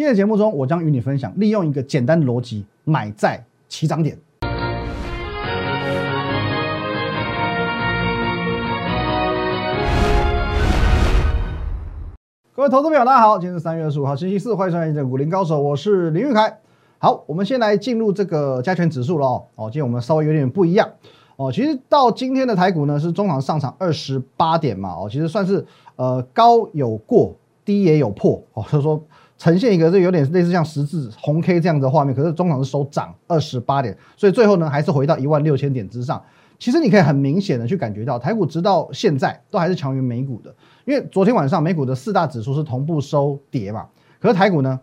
今天的节目中，我将与你分享，利用一个简单的逻辑，买在起涨点。各位投资朋友，大家好，今天是三月二十五号，星期四，欢迎收看《的股林高手》，我是林玉凯。好，我们先来进入这个加权指数了哦。哦，今天我们稍微有点不一样哦。其实到今天的台股呢，是中场上涨二十八点嘛哦，其实算是呃高有过，低也有破哦，所以说呈现一个这有点类似像十字红 K 这样的画面。可是中场是收涨二十八点，所以最后呢还是回到一万六千点之上。其实你可以很明显的去感觉到，台股直到现在都还是强于美股的，因为昨天晚上美股的四大指数是同步收跌嘛，可是台股呢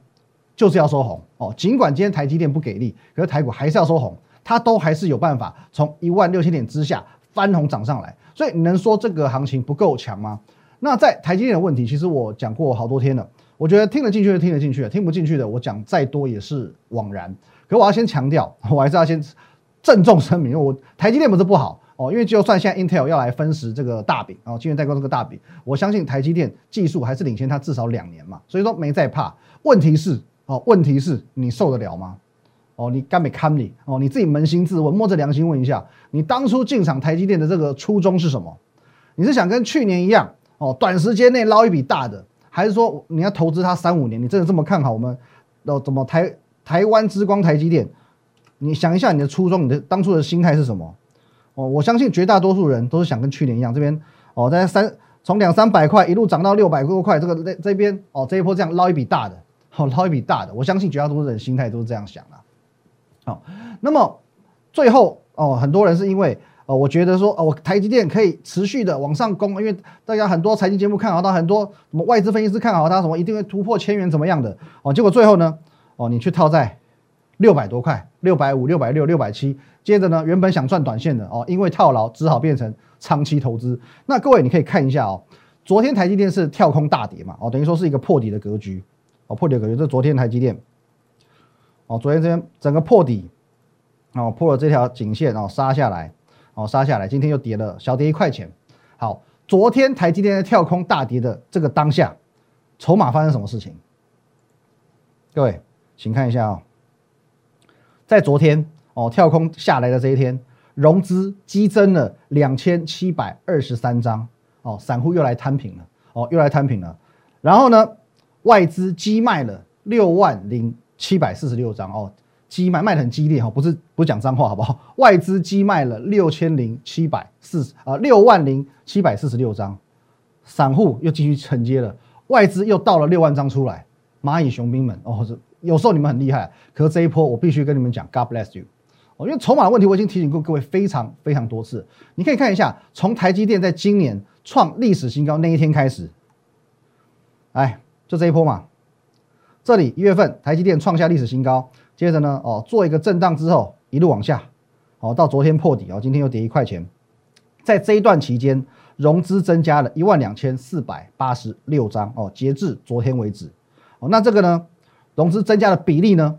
就是要收红哦。尽管今天台积电不给力，可是台股还是要收红，它都还是有办法从一万六千点之下翻红涨上来。所以你能说这个行情不够强吗？那在台积电的问题，其实我讲过好多天了，我觉得听得进去就听得进去，听不进去的我讲再多也是枉然。可我要先强调，我还是要先。郑重声明，我台积电不是不好哦，因为就算现在 Intel 要来分食这个大饼哦，晶圆代工这个大饼，我相信台积电技术还是领先它至少两年嘛，所以说没在怕。问题是哦，问题是你受得了吗？哦，你干没看你哦，你自己扪心自问，摸着良心问一下，你当初进场台积电的这个初衷是什么？你是想跟去年一样哦，短时间内捞一笔大的，还是说你要投资它三五年？你真的这么看好我们哦？怎么台台湾之光台积电？你想一下，你的初衷，你的当初的心态是什么？哦，我相信绝大多数人都是想跟去年一样，这边哦，在三从两三百块一路涨到六百多块，这个这这边哦，这一波这样捞一笔大的，好捞一笔大的。我相信绝大多数人心态都是这样想的。好，那么最后哦，很多人是因为哦，我觉得说哦，我台积电可以持续的往上攻，因为大家很多财经节目看好它，很多什么外资分析师看好它，什么一定会突破千元怎么样的哦，结果最后呢，哦，你去套在。六百多块，六百五、六百六、六百七，接着呢，原本想赚短线的哦，因为套牢，只好变成长期投资。那各位你可以看一下哦，昨天台积电是跳空大跌嘛，哦，等于说是一个破底的格局，哦，破底格局，这昨天台积电，哦，昨天这边整个破底，哦，破了这条颈线，哦，杀下来，哦，杀下来，今天又跌了小跌一块钱。好，昨天台积电在跳空大跌的这个当下，筹码发生什么事情？各位，请看一下啊。在昨天哦，跳空下来的这一天，融资激增了两千七百二十三张哦，散户又来摊平了哦，又来摊平了。然后呢，外资激卖了六万零七百四十六张哦，激卖卖的很激烈哈，不是不是讲脏话好不好？外资激卖了六千零七百四啊六万零七百四十六张，散户又继续承接了，外资又倒了六万张出来，蚂蚁雄兵们哦这。有时候你们很厉害，可是这一波我必须跟你们讲，God bless you。哦，因为筹码的问题，我已经提醒过各位非常非常多次。你可以看一下，从台积电在今年创历史新高那一天开始，哎，就这一波嘛。这里一月份台积电创下历史新高，接着呢，哦，做一个震荡之后一路往下，哦，到昨天破底哦，今天又跌一块钱。在这一段期间，融资增加了一万两千四百八十六张哦，截至昨天为止。哦，那这个呢？融资增加的比例呢？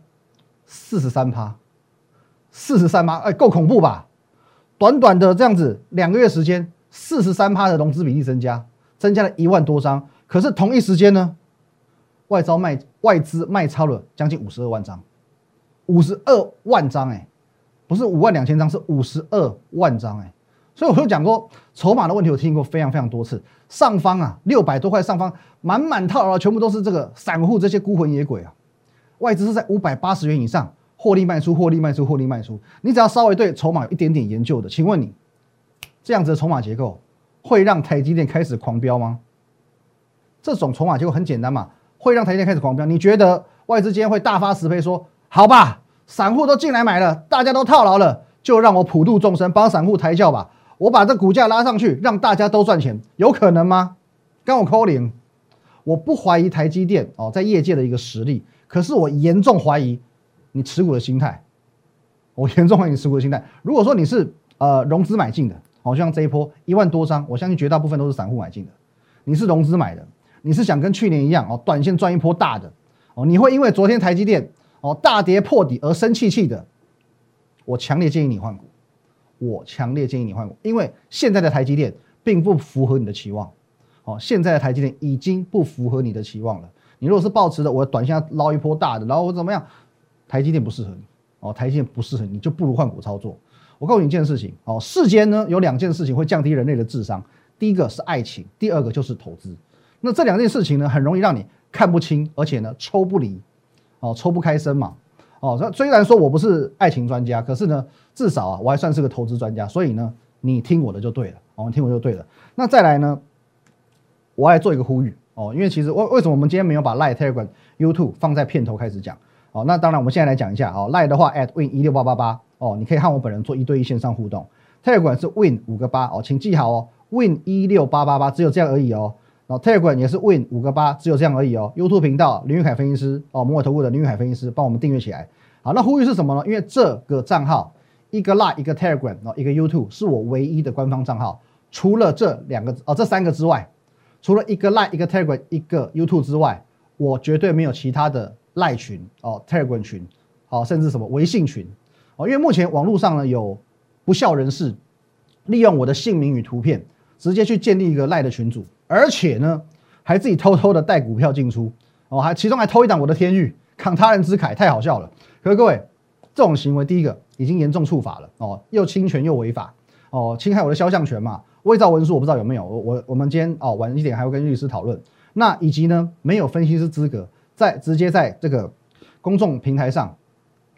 四十三趴，四十三趴，哎，够恐怖吧？短短的这样子两个月时间，四十三趴的融资比例增加，增加了一万多张。可是同一时间呢，外招卖外资卖超了将近五十二万张，五十二万张，哎，不是五万两千张，是五十二万张，哎。所以我就讲过筹码的问题，我听过非常非常多次。上方啊，六百多块上方满满套牢，全部都是这个散户这些孤魂野鬼啊。外资是在五百八十元以上获利卖出，获利卖出，获利卖出。你只要稍微对筹码有一点点研究的，请问你这样子的筹码结构会让台积电开始狂飙吗？这种筹码结构很简单嘛，会让台积电开始狂飙。你觉得外资今天会大发慈悲说好吧，散户都进来买了，大家都套牢了，就让我普度众生，帮散户抬轿吧，我把这股价拉上去，让大家都赚钱，有可能吗？跟我扣零，我不怀疑台积电哦，在业界的一个实力。可是我严重怀疑你持股的心态，我严重怀疑你持股的心态。如果说你是呃融资买进的，好像这一波一万多张，我相信绝大部分都是散户买进的。你是融资买的，你是想跟去年一样哦，短线赚一波大的哦，你会因为昨天台积电哦大跌破底而生气气的。我强烈建议你换股，我强烈建议你换股，因为现在的台积电并不符合你的期望，哦，现在的台积电已经不符合你的期望了。你如果是抱持的，我短线捞一波大的，然后我怎么样？台积电不适合你哦，台积电不适合你，就不如换股操作。我告诉你一件事情哦，世间呢有两件事情会降低人类的智商，第一个是爱情，第二个就是投资。那这两件事情呢，很容易让你看不清，而且呢抽不离，哦，抽不开身嘛。哦，那虽然说我不是爱情专家，可是呢，至少啊，我还算是个投资专家，所以呢，你听我的就对了，哦，听我就对了。那再来呢，我来做一个呼吁哦，因为其实为为什么我们今天没有把 Lie、Telegram、YouTube 放在片头开始讲？哦，那当然我们现在来讲一下哦，Lie 的话 at win 一六八八八哦，你可以和我本人做一对一线上互动。Telegram 是 win 五个八哦，请记好哦，win 一六八八八只有这样而已哦。然后 Telegram 也是 Win 五个八，只有这样而已哦。YouTube 频道林玉凯分析师哦，摩尔投顾的林玉凯分析师，帮我们订阅起来。好，那呼吁是什么呢？因为这个账号一个 Line 一个 Telegram 哦，一个 YouTube 是我唯一的官方账号。除了这两个哦，这三个之外，除了一个 Line 一个 Telegram 一个 YouTube 之外，我绝对没有其他的 Line 群哦，Telegram 群哦，甚至什么微信群哦。因为目前网络上呢有不孝人士利用我的姓名与图片，直接去建立一个 lie 的群组。而且呢，还自己偷偷的带股票进出哦，还其中还偷一档我的天域，抗他人之慨，太好笑了。可是各位，这种行为第一个已经严重触法了哦，又侵权又违法哦，侵害我的肖像权嘛。伪造文书我不知道有没有，我我我们今天哦晚一点还会跟律师讨论。那以及呢，没有分析师资格，在直接在这个公众平台上，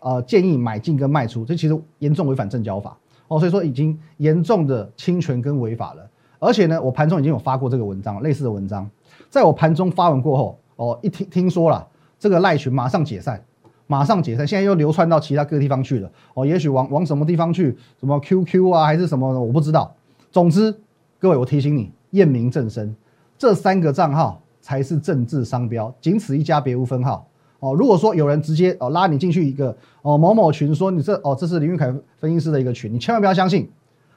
呃建议买进跟卖出，这其实严重违反证交法哦，所以说已经严重的侵权跟违法了。而且呢，我盘中已经有发过这个文章，类似的文章，在我盘中发文过后，哦，一听听说了这个赖群马上解散，马上解散，现在又流窜到其他各地方去了，哦，也许往往什么地方去，什么 QQ 啊，还是什么，我不知道。总之，各位，我提醒你，验明正身，这三个账号才是政治商标，仅此一家，别无分号。哦，如果说有人直接哦拉你进去一个哦某某群，说你这哦这是林玉凯分析师的一个群，你千万不要相信，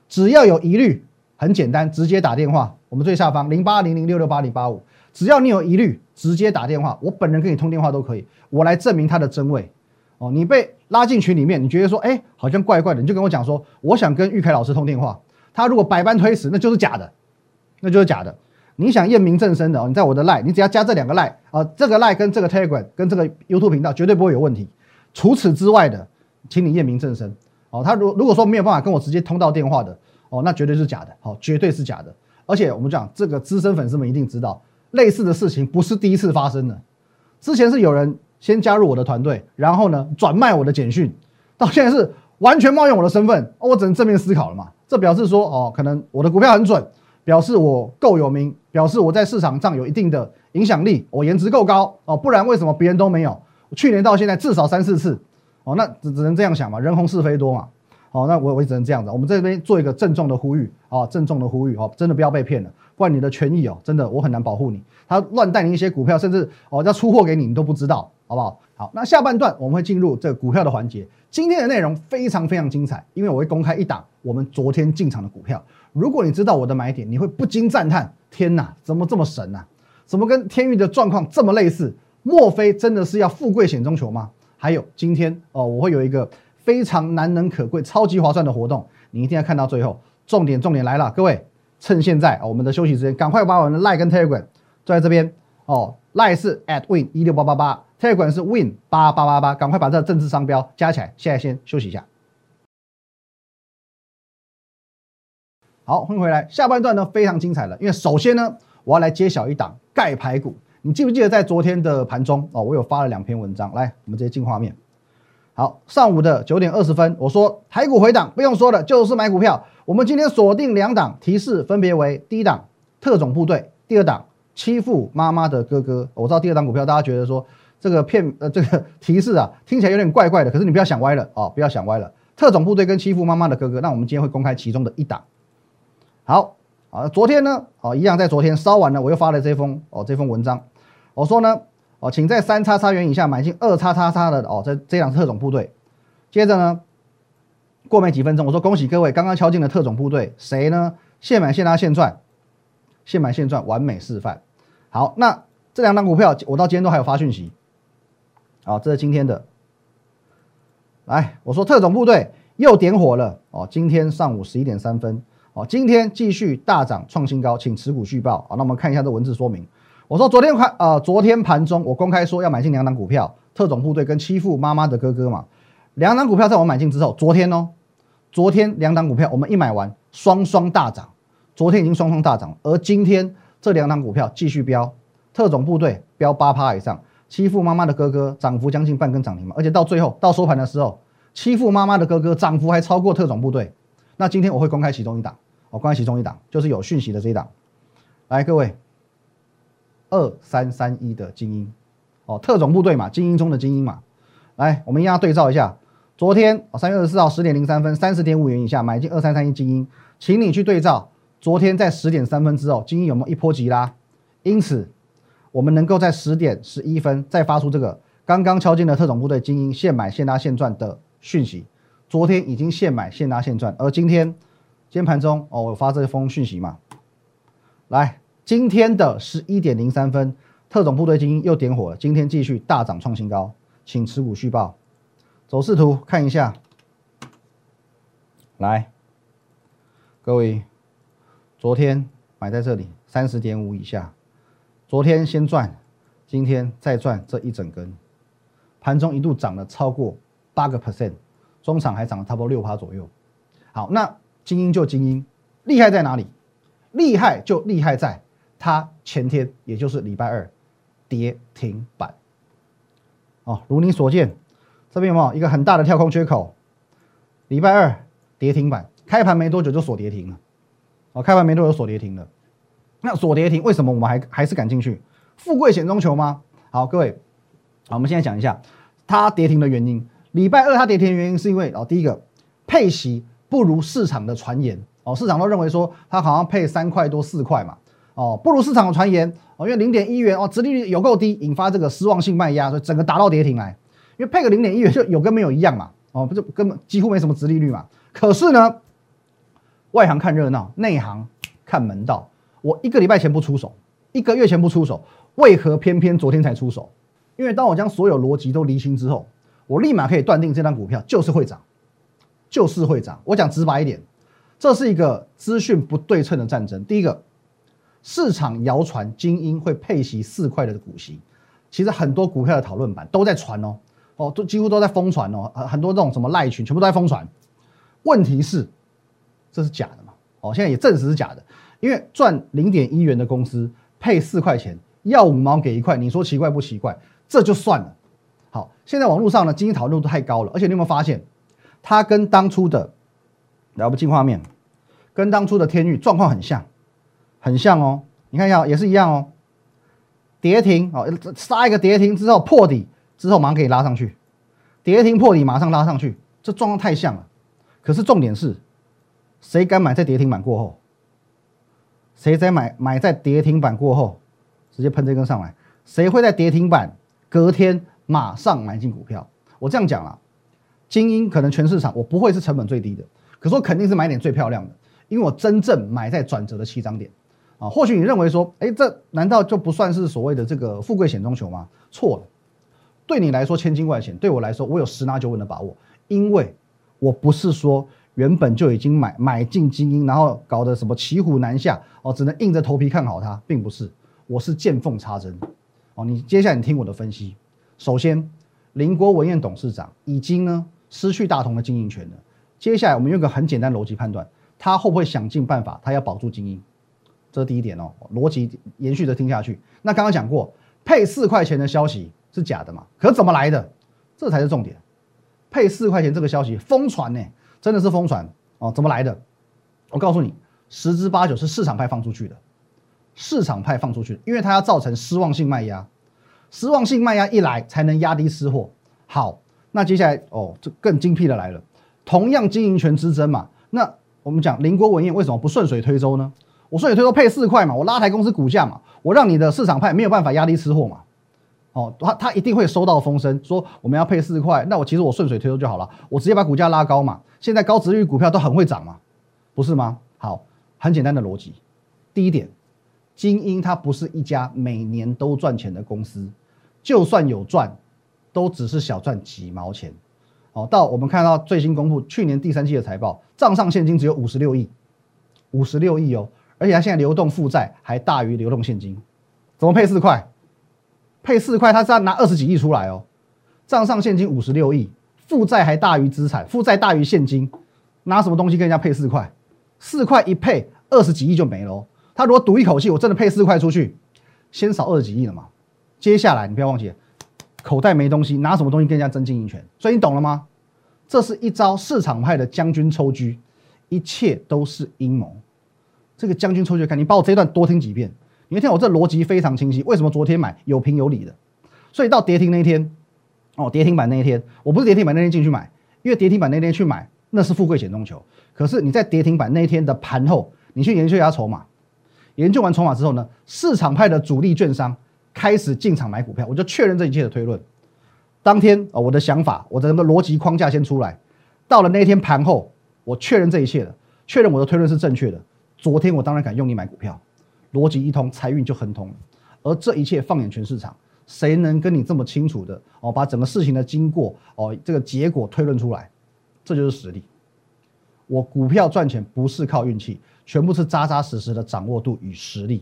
只要有疑虑。很简单，直接打电话，我们最下方零八零零六六八零八五，只要你有疑虑，直接打电话，我本人跟你通电话都可以，我来证明他的真伪。哦，你被拉进群里面，你觉得说，哎，好像怪怪的，你就跟我讲说，我想跟玉凯老师通电话，他如果百般推辞，那就是假的，那就是假的。你想验明正身的哦，你在我的 li，你只要加这两个 li 啊，这个 li 跟这个 telegram 跟这个 YouTube 频道绝对不会有问题。除此之外的，请你验明正身。哦，他如如果说没有办法跟我直接通到电话的。哦，那绝对是假的，好，绝对是假的。而且我们讲这个资深粉丝们一定知道，类似的事情不是第一次发生的。之前是有人先加入我的团队，然后呢转卖我的简讯，到现在是完全冒用我的身份，我只能正面思考了嘛。这表示说，哦，可能我的股票很准，表示我够有名，表示我在市场上有一定的影响力，我颜值够高哦，不然为什么别人都没有？去年到现在至少三四次，哦，那只只能这样想嘛，人红是非多嘛。好，那我我只能这样子。我们这边做一个郑重的呼吁啊，郑重的呼吁哦，真的不要被骗了，不然你的权益哦，真的我很难保护你。他乱带你一些股票，甚至哦要出货给你，你都不知道，好不好？好，那下半段我们会进入这个股票的环节。今天的内容非常非常精彩，因为我会公开一档我们昨天进场的股票。如果你知道我的买点，你会不禁赞叹：天哪，怎么这么神呐？怎么跟天域的状况这么类似？莫非真的是要富贵险中求吗？还有今天哦，我会有一个。非常难能可贵、超级划算的活动，你一定要看到最后。重点重点来了，各位，趁现在，我们的休息时间，赶快把我们的 Line 跟 Telegram 坐在这边哦。Line 是 at win 一六八八八，Telegram 是 win 八八八八，赶快把这政治商标加起来。现在先休息一下。好，欢迎回来。下半段呢非常精彩了，因为首先呢，我要来揭晓一档盖牌股。你记不记得在昨天的盘中哦，我有发了两篇文章，来，我们直接进画面。好，上午的九点二十分，我说台股回档，不用说了，就是买股票。我们今天锁定两档，提示分别为第一档特种部队，第二档欺负妈妈的哥哥。我知道第二档股票，大家觉得说这个骗呃这个提示啊，听起来有点怪怪的，可是你不要想歪了哦，不要想歪了。特种部队跟欺负妈妈的哥哥，那我们今天会公开其中的一档。好啊，昨天呢，哦一样在昨天烧完了，我又发了这封哦这封文章，我说呢。哦，请在三叉叉元以下买进二叉叉叉的哦，这这辆特种部队。接着呢，过没几分钟，我说恭喜各位，刚刚敲进了特种部队，谁呢？现买现拿现赚，现买现赚，完美示范。好，那这两档股票我到今天都还有发讯息。好，这是今天的。来，我说特种部队又点火了哦，今天上午十一点三分哦，今天继续大涨创新高，请持股续报。好，那我们看一下这文字说明。我说昨天盘呃，昨天盘中我公开说要买进两档股票，特种部队跟欺负妈妈的哥哥嘛。两档股票在我买进之后，昨天哦，昨天两档股票我们一买完，双双大涨。昨天已经双双大涨，而今天这两档股票继续飙，特种部队飙八趴以上，欺负妈妈的哥哥涨幅将近半根涨停嘛，而且到最后到收盘的时候，欺负妈妈的哥哥涨幅还超过特种部队。那今天我会公开其中一档，我公开其中一档就是有讯息的这一档。来，各位，二三三一的精英，哦，特种部队嘛，精英中的精英嘛。来，我们一样对照一下，昨天哦，三月二十四号十点零三分，三十点五元以下买进二三三一精英，请你去对照。昨天在十点三分之后，精英有没有一波急拉？因此，我们能够在十点十一分再发出这个刚刚敲进的特种部队精英现买现拉现赚的讯息。昨天已经现买现拉现赚，而今天今天盘中哦，我发这封讯息嘛。来，今天的十一点零三分，特种部队精英又点火了，今天继续大涨创新高，请持股续报。走势图看一下，来，各位。昨天买在这里三十点五以下，昨天先赚，今天再赚这一整根，盘中一度涨了超过八个 percent，中场还涨了差不多六趴左右。好，那精英就精英，厉害在哪里？厉害就厉害在它前天，也就是礼拜二跌停板。哦，如你所见，这边有没有一个很大的跳空缺口？礼拜二跌停板，开盘没多久就锁跌停了。哦，开盘没多久锁跌停了，那锁跌停为什么我们还还是敢进去？富贵险中求吗？好，各位，好，我们现在讲一下它跌停的原因。礼拜二它跌停的原因是因为哦，第一个配息不如市场的传言哦，市场都认为说它好像配三块多四块嘛，哦，不如市场的传言哦，因为零点一元哦，殖利率有够低，引发这个失望性卖压，所以整个打到跌停来。因为配个零点一元就有跟没有一样嘛，哦，不就根本几乎没什么殖利率嘛。可是呢？外行看热闹，内行看门道。我一个礼拜前不出手，一个月前不出手，为何偏偏昨天才出手？因为当我将所有逻辑都厘清之后，我立马可以断定这张股票就是会涨，就是会涨。我讲直白一点，这是一个资讯不对称的战争。第一个，市场谣传精英会配息四块的股息，其实很多股票的讨论版都在传哦，哦，都几乎都在疯传哦，很多这种什么赖群全部都在疯传。问题是。这是假的嘛？哦，现在也证实是假的，因为赚零点一元的公司配四块钱，要五毛给一块，你说奇怪不奇怪？这就算了。好，现在网络上呢，经济讨论度太高了，而且你有没有发现，它跟当初的，来我们进画面，跟当初的天域状况很像，很像哦。你看一下，也是一样哦。跌停哦，杀一个跌停之后破底之后马上可以拉上去，跌停破底马上拉上去，这状况太像了。可是重点是。谁敢买在跌停板过后？谁在买买在跌停板过后，直接喷这根上来？谁会在跌停板隔天马上买进股票？我这样讲了，精英可能全市场我不会是成本最低的，可是我肯定是买点最漂亮的，因为我真正买在转折的起涨点啊。或许你认为说，哎，这难道就不算是所谓的这个富贵险中求吗？错了，对你来说千金万险，对我来说我有十拿九稳的把握，因为我不是说。原本就已经买买进精英，然后搞得什么骑虎难下哦，只能硬着头皮看好它，并不是，我是见缝插针哦。你接下来你听我的分析，首先，林国文彦董事长已经呢失去大同的经营权了。接下来我们用个很简单逻辑判断，他会不会想尽办法，他要保住精英？这是第一点哦，逻辑延续着听下去。那刚刚讲过，配四块钱的消息是假的嘛？可怎么来的？这才是重点。配四块钱这个消息疯传呢？真的是疯传哦？怎么来的？我告诉你，十之八九是市场派放出去的。市场派放出去，因为它要造成失望性卖压，失望性卖压一来，才能压低私货。好，那接下来哦，这更精辟的来了。同样经营权之争嘛，那我们讲林国文业为什么不顺水推舟呢？我顺水推舟配四块嘛，我拉抬公司股价嘛，我让你的市场派没有办法压低吃货嘛。哦，他他一定会收到风声，说我们要配四块，那我其实我顺水推舟就好了，我直接把股价拉高嘛。现在高值率股票都很会涨嘛，不是吗？好，很简单的逻辑。第一点，精英它不是一家每年都赚钱的公司，就算有赚，都只是小赚几毛钱。哦，到我们看到最新公布去年第三季的财报，账上现金只有五十六亿，五十六亿哦，而且它现在流动负债还大于流动现金。怎么配四块？配四块，他是要拿二十几亿出来哦，账上现金五十六亿，负债还大于资产，负债大于现金，拿什么东西跟人家配四块？四块一配，二十几亿就没了。他如果赌一口气，我真的配四块出去，先少二十几亿了嘛？接下来你不要忘记，口袋没东西，拿什么东西跟人家争经营权？所以你懂了吗？这是一招市场派的将军抽车，一切都是阴谋。这个将军抽车，看你把我这段多听几遍。你会听我这逻辑非常清晰。为什么昨天买有凭有理的？所以到跌停那一天，哦，跌停板那一天，我不是跌停板那天进去买，因为跌停板那天去买那是富贵险中求。可是你在跌停板那一天的盘后，你去研究一下筹码，研究完筹码之后呢，市场派的主力券商开始进场买股票，我就确认这一切的推论。当天啊，我的想法，我的那个逻辑框架先出来。到了那一天盘后，我确认这一切了，确认我的推论是正确的。昨天我当然敢用力买股票。逻辑一通，财运就亨通。而这一切放眼全市场，谁能跟你这么清楚的哦，把整个事情的经过哦，这个结果推论出来，这就是实力。我股票赚钱不是靠运气，全部是扎扎实实的掌握度与实力。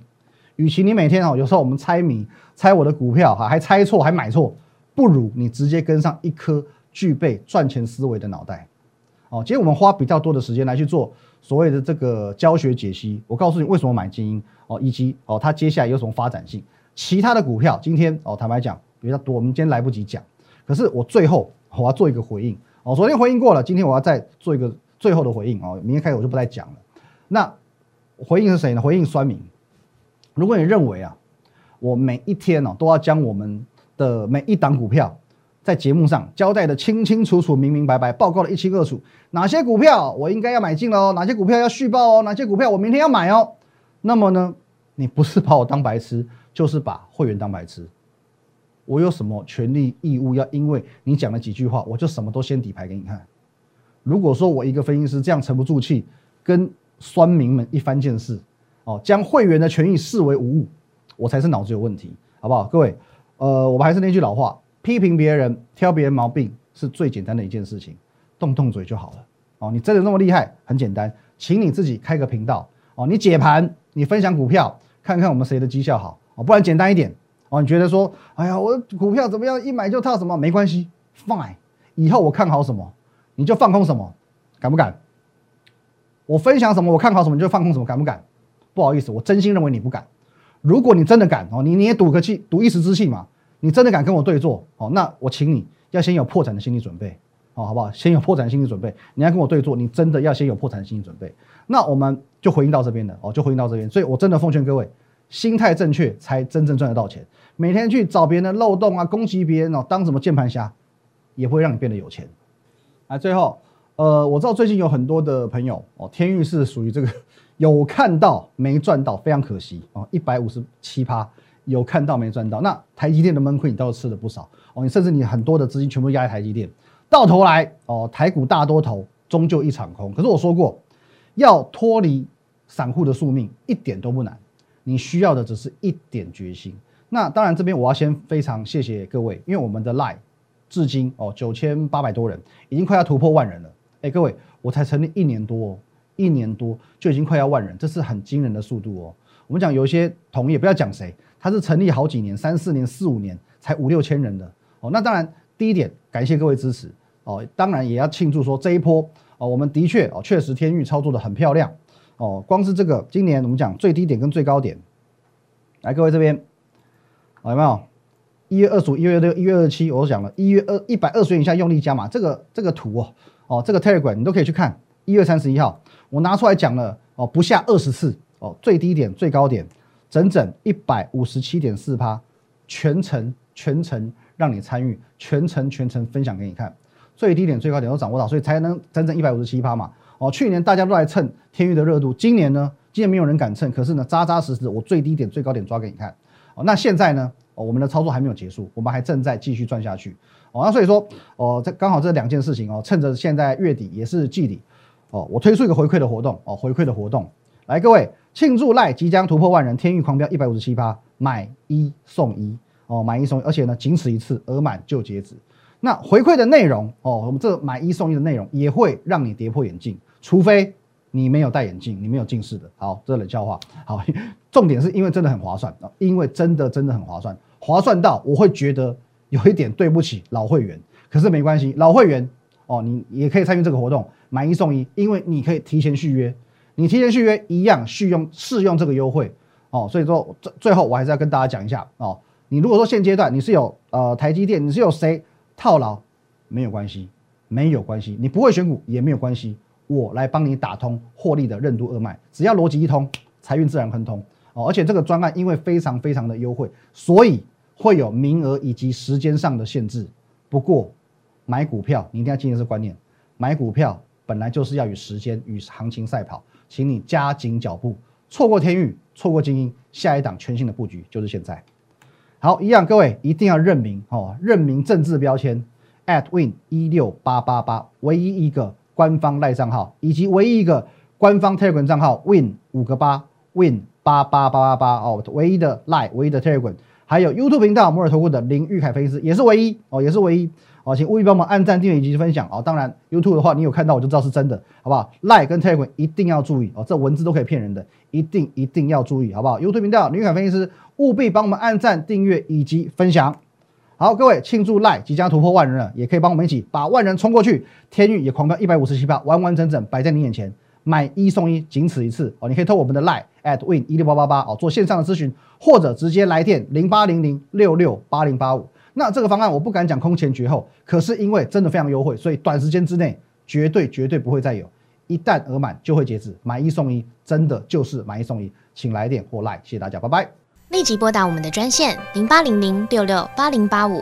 与其你每天哦，有时候我们猜谜，猜我的股票哈，还猜错还买错，不如你直接跟上一颗具备赚钱思维的脑袋。哦，今天我们花比较多的时间来去做所谓的这个教学解析。我告诉你为什么买精英哦，以及哦它接下来有什么发展性。其他的股票今天哦，坦白讲比较多，我们今天来不及讲。可是我最后我要做一个回应哦，昨天回应过了，今天我要再做一个最后的回应哦。明天开始我就不再讲了。那回应是谁呢？回应酸民。如果你认为啊，我每一天哦都要将我们的每一档股票。在节目上交代的清清楚楚、明明白白，报告的一清二楚，哪些股票我应该要买进了，哪些股票要续报哦，哪些股票我明天要买哦。那么呢，你不是把我当白痴，就是把会员当白痴。我有什么权利义务要因为你讲了几句话，我就什么都先底牌给你看？如果说我一个分析师这样沉不住气，跟酸民们一番见识，哦，将会员的权益视为无物，我才是脑子有问题，好不好？各位，呃，我们还是那句老话。批评别人、挑别人毛病是最简单的一件事情，动动嘴就好了。哦，你真的那么厉害？很简单，请你自己开个频道。哦，你解盘，你分享股票，看看我们谁的绩效好。哦，不然简单一点。哦，你觉得说，哎呀，我股票怎么样？一买就套什么？没关系，fine。以后我看好什么，你就放空什么，敢不敢？我分享什么，我看好什么，你就放空什么，敢不敢？不好意思，我真心认为你不敢。如果你真的敢，哦，你你也赌个气，赌一时之气嘛。你真的敢跟我对坐哦？那我请你要先有破产的心理准备哦，好不好？先有破产心理准备。你要跟我对坐，你真的要先有破产心理准备。那我们就回应到这边了哦，就回应到这边。所以我真的奉劝各位，心态正确才真正赚得到钱。每天去找别人的漏洞啊，攻击别人哦，当什么键盘侠，也不会让你变得有钱。啊，最后，呃，我知道最近有很多的朋友哦，天域是属于这个有看到没赚到，非常可惜哦，一百五十七趴。有看到没赚到？那台积电的闷亏你倒是吃了不少哦。你甚至你很多的资金全部压在台积电，到头来哦，台股大多头终究一场空。可是我说过，要脱离散户的宿命一点都不难，你需要的只是一点决心。那当然这边我要先非常谢谢各位，因为我们的 Line 至今哦九千八百多人，已经快要突破万人了。哎，各位，我才成立一年多，哦一年多就已经快要万人，这是很惊人的速度哦。我们讲有一些同业，不要讲谁。它是成立好几年，三四年、四五年才五六千人的哦。那当然，第一点感谢各位支持哦。当然也要庆祝说这一波哦，我们的确哦，确实天域操作的很漂亮哦。光是这个今年我们讲最低点跟最高点，来各位这边有没有？一月二十五、一月六、一月二十七，我讲了一月二一百二十元以下用力加码，这个这个图哦哦，这个 Telegram 你都可以去看。一月三十一号我拿出来讲了哦，不下二十次哦，最低点、最高点。整整一百五十七点四趴，全程全程让你参与，全程全程分享给你看，最低点最高点都掌握到，所以才能整整一百五十七趴嘛。哦，去年大家都来蹭天域的热度，今年呢，今年没有人敢蹭，可是呢，扎扎实实我最低点最高点抓给你看。哦，那现在呢，哦，我们的操作还没有结束，我们还正在继续赚下去。哦，那所以说，哦，这刚好这两件事情哦，趁着现在月底也是季底，哦，我推出一个回馈的活动，哦，回馈的活动，来各位。庆祝赖即将突破万人，天域狂飙一百五十七趴，买一送一哦，买一送，一，而且呢，仅此一次，额满就截止。那回馈的内容哦，我们这买一送一的内容也会让你跌破眼镜，除非你没有戴眼镜，你没有近视的。好，这冷笑话。好，重点是因为真的很划算啊，因为真的真的很划算，划算到我会觉得有一点对不起老会员，可是没关系，老会员哦，你也可以参与这个活动，买一送一，因为你可以提前续约，你提前续约一样续用适用这个优惠哦，所以说最最后我还是要跟大家讲一下哦，你如果说现阶段你是有呃台积电，你是有谁套牢，没有关系，没有关系，你不会选股也没有关系。我来帮你打通获利的任督二脉，只要逻辑一通，财运自然亨通哦。而且这个专案因为非常非常的优惠，所以会有名额以及时间上的限制。不过买股票你一定要记得这观念，买股票本来就是要与时间与行情赛跑，请你加紧脚步，错过天域，错过精英，下一档全新的布局就是现在。好，一样各位一定要认明哦，认明政治标签，at win 一六八八八，唯一一个。官方赖账号以及唯一一个官方 Telegram 账号 Win 五个八 Win 八八八八八哦，唯一的赖，唯一的 Telegram，还有 YouTube 频道摩尔投顾的林玉凯分析师也是唯一哦，也是唯一哦，请务必帮忙按赞、订阅以及分享哦。当然 YouTube 的话，你有看到我就知道是真的，好不好？Lie 跟 Telegram 一定要注意哦，这文字都可以骗人的，一定一定要注意，好不好？YouTube 频道林玉凯分析师务必帮我们按赞、订阅以及分享。好，各位庆祝 Lie 即将突破万人了，也可以帮我们一起把万人冲过去。天域也狂飙一百五十七票，完完整整摆在你眼前，买一送一，仅此一次哦！你可以透过我们的 LINE at win 一六八八八哦，做线上的咨询，或者直接来电零八零零六六八零八五。那这个方案我不敢讲空前绝后，可是因为真的非常优惠，所以短时间之内绝对绝对不会再有，一旦额满就会截止，买一送一，真的就是买一送一，请来电或 LINE，，谢谢大家，拜拜。立即拨打我们的专线零八零零六六八零八五